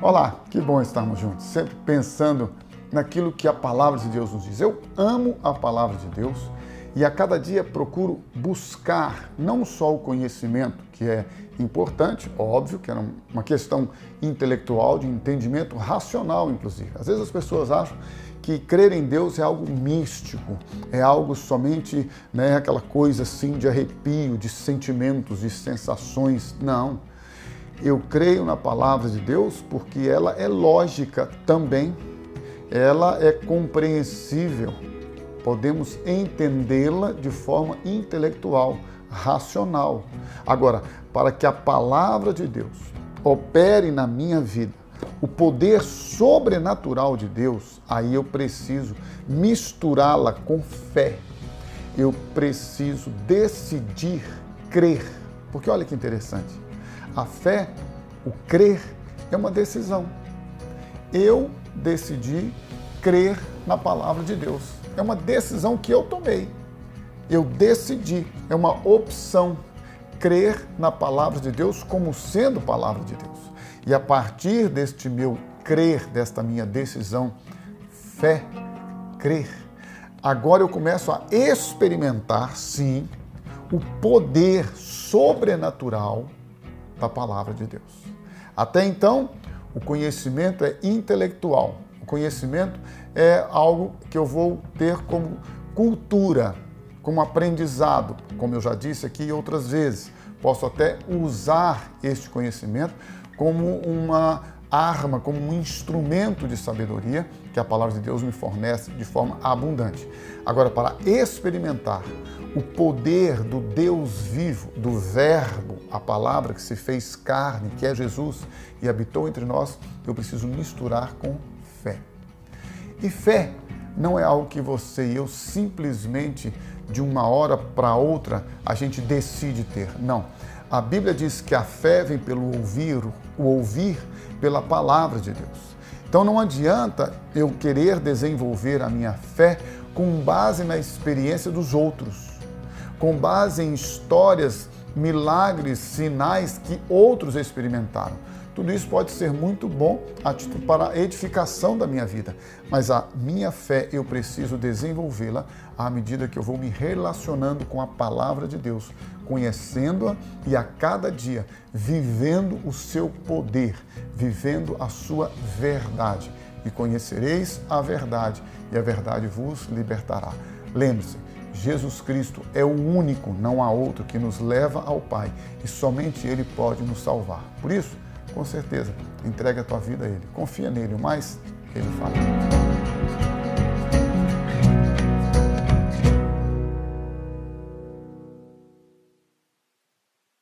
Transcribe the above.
Olá, que bom estarmos juntos, sempre pensando naquilo que a palavra de Deus nos diz. Eu amo a palavra de Deus e a cada dia procuro buscar não só o conhecimento, que é importante, óbvio, que é uma questão intelectual, de entendimento racional, inclusive. Às vezes as pessoas acham que crer em Deus é algo místico, é algo somente né, aquela coisa assim de arrepio, de sentimentos, de sensações. Não. Eu creio na palavra de Deus porque ela é lógica também, ela é compreensível, podemos entendê-la de forma intelectual, racional. Agora, para que a palavra de Deus opere na minha vida, o poder sobrenatural de Deus, aí eu preciso misturá-la com fé. Eu preciso decidir crer. Porque olha que interessante. A fé, o crer, é uma decisão. Eu decidi crer na palavra de Deus. É uma decisão que eu tomei. Eu decidi, é uma opção crer na palavra de Deus como sendo palavra de Deus. E a partir deste meu crer, desta minha decisão, fé, crer, agora eu começo a experimentar, sim, o poder sobrenatural da palavra de Deus. Até então, o conhecimento é intelectual. O conhecimento é algo que eu vou ter como cultura, como aprendizado, como eu já disse aqui outras vezes. Posso até usar este conhecimento como uma arma, como um instrumento de sabedoria que a palavra de Deus me fornece de forma abundante. Agora, para experimentar o poder do Deus vivo, do Verbo, a palavra que se fez carne, que é Jesus e habitou entre nós, eu preciso misturar com fé. E fé não é algo que você e eu simplesmente de uma hora para outra a gente decide ter. Não. A Bíblia diz que a fé vem pelo ouvir, o ouvir pela palavra de Deus. Então não adianta eu querer desenvolver a minha fé com base na experiência dos outros, com base em histórias, milagres, sinais que outros experimentaram. Tudo isso pode ser muito bom para a edificação da minha vida, mas a minha fé eu preciso desenvolvê-la à medida que eu vou me relacionando com a palavra de Deus, conhecendo-a e a cada dia vivendo o seu poder, vivendo a sua verdade. E conhecereis a verdade, e a verdade vos libertará. Lembre-se, Jesus Cristo é o único, não há outro, que nos leva ao Pai e somente Ele pode nos salvar. Por isso, com certeza, entrega a tua vida a Ele. Confia nele, o mais Ele fala.